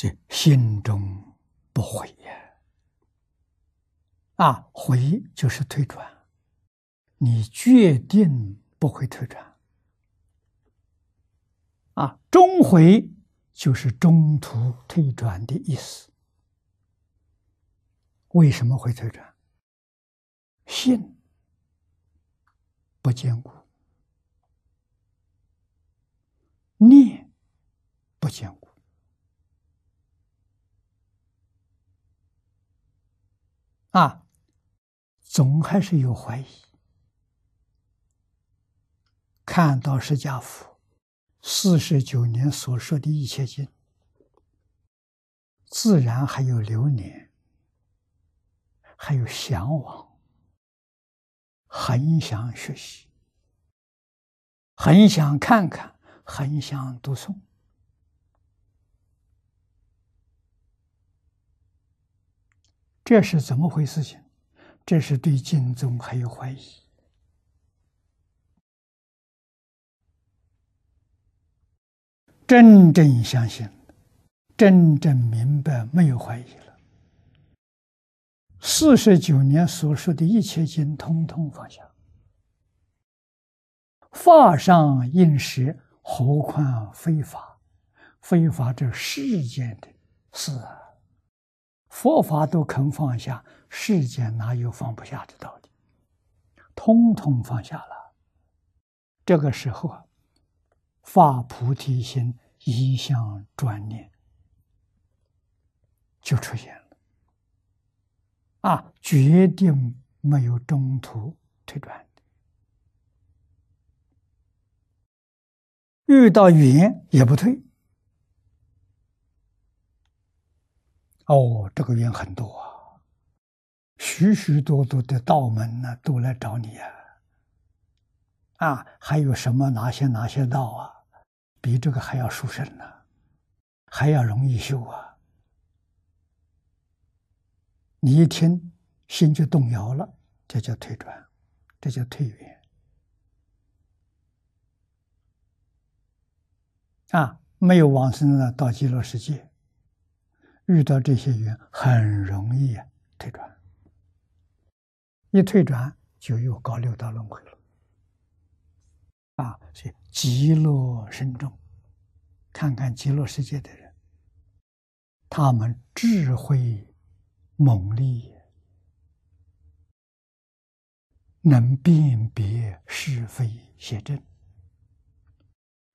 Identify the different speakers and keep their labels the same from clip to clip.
Speaker 1: 这心中不悔呀！啊，悔就是退转，你决定不会退转。啊，中回就是中途退转的意思。为什么会退转？信不坚固，念不坚固。啊，总还是有怀疑。看到释迦佛四十九年所说的一切经，自然还有留念，还有向往，很想学习，很想看看，很想读诵。这是怎么回事？情这是对经宗还有怀疑。真正相信，真正明白，没有怀疑了。四十九年所说的一切经，通通放下。法上应时，何况非法？非法这世间的事啊！佛法都肯放下，世间哪有放不下的道理？通通放下了。这个时候啊，发菩提心，一向专念，就出现了。啊，决定没有中途退转，遇到缘也不退。哦，这个缘很多啊，许许多多的道门呢都来找你呀，啊，还有什么哪些哪些道啊，比这个还要殊胜呢，还要容易修啊。你一听心就动摇了，这叫退转，这叫退缘。啊，没有往生的到极乐世界。遇到这些缘，很容易退转。一退转，就又搞六道轮回了。啊，所以极乐深重，看看极乐世界的人，他们智慧猛烈，能辨别是非邪正，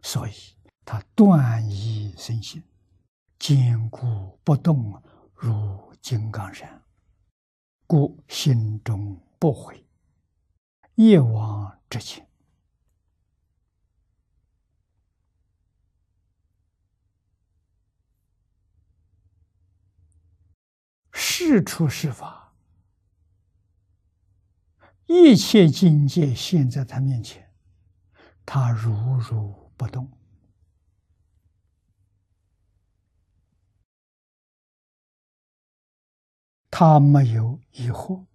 Speaker 1: 所以他断疑生信。坚固不动如金刚山，故心中不悔，业往之前，事出是法，一切境界现在他面前，他如如不动。他没有疑惑，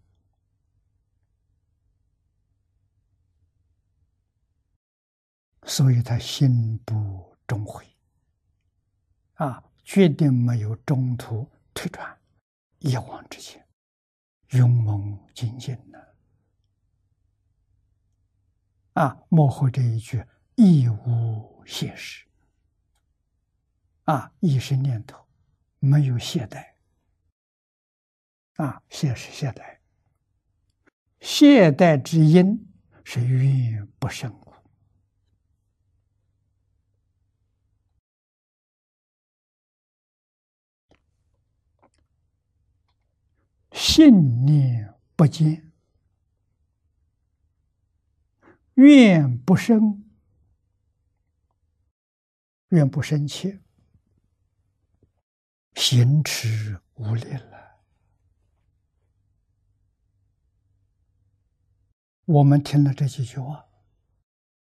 Speaker 1: 所以他心不中悔，啊，决定没有中途退转，一往直前，勇猛精进呢，啊，幕后这一句亦无懈时，啊，一时念头没有懈怠。啊，懈是懈怠，懈怠之因是愿不胜故，信念不坚，愿不生，愿不生气，行持无力了。我们听了这几句话，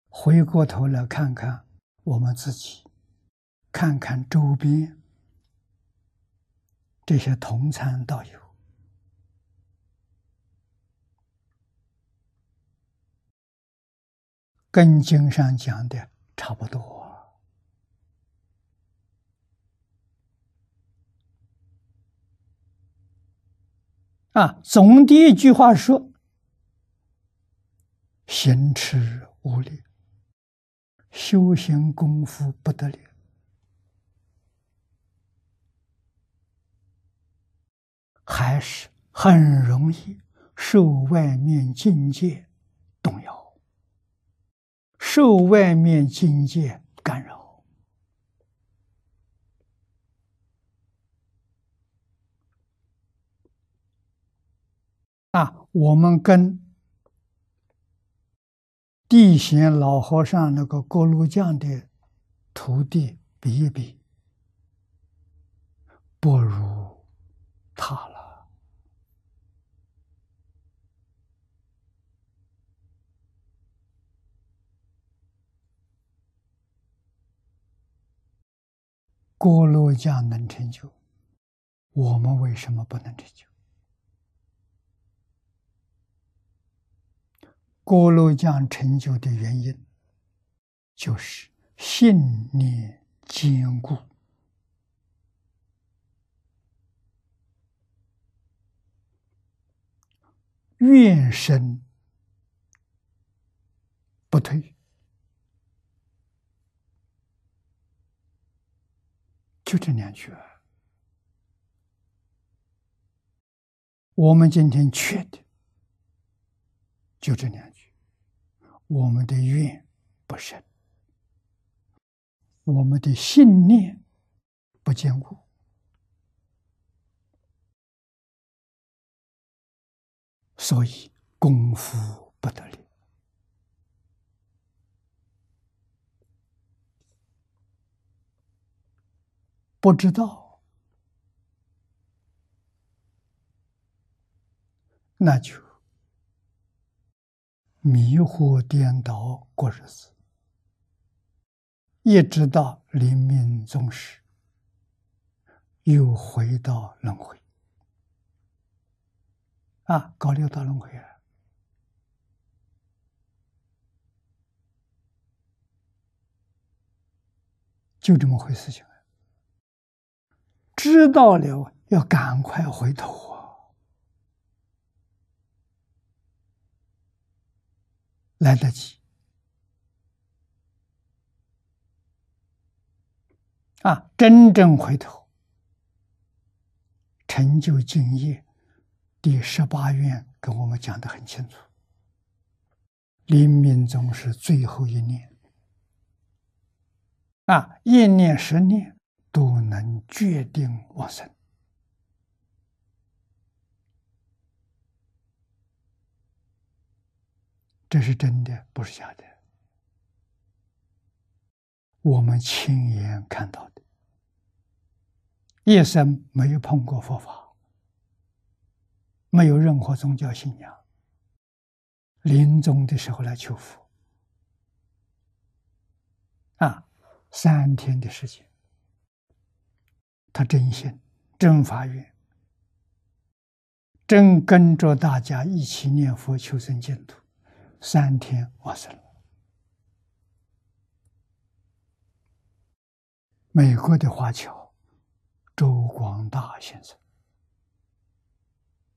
Speaker 1: 回过头来看看我们自己，看看周边。这些同参道友。跟经上讲的差不多。啊，总的一句话说。行持无力，修行功夫不得了，还是很容易受外面境界动摇，受外面境界干扰。啊，我们跟地贤老和尚那个锅炉匠的徒弟比一比，不如他了。锅炉匠能成就，我们为什么不能成就？锅炉匠成就的原因，就是信念坚固，愿生不退，就这两句。我们今天缺的就这两句。我们的愿不深，我们的信念不坚固，所以功夫不得了。不知道，那就。迷惑颠倒过日子，一直到临命终时，又回到轮回啊，搞六道轮回啊，就这么回事情。知道了，要赶快回头。来得及啊！真正回头成就敬业，第十八愿跟我们讲的很清楚：临命终是最后一念啊，一念十念都能决定往生。这是真的，不是假的。我们亲眼看到的，一生没有碰过佛法，没有任何宗教信仰，临终的时候来求佛，啊，三天的时间，他真心、真发愿、真跟着大家一起念佛求生净土。三天完事了。美国的华侨周光大先生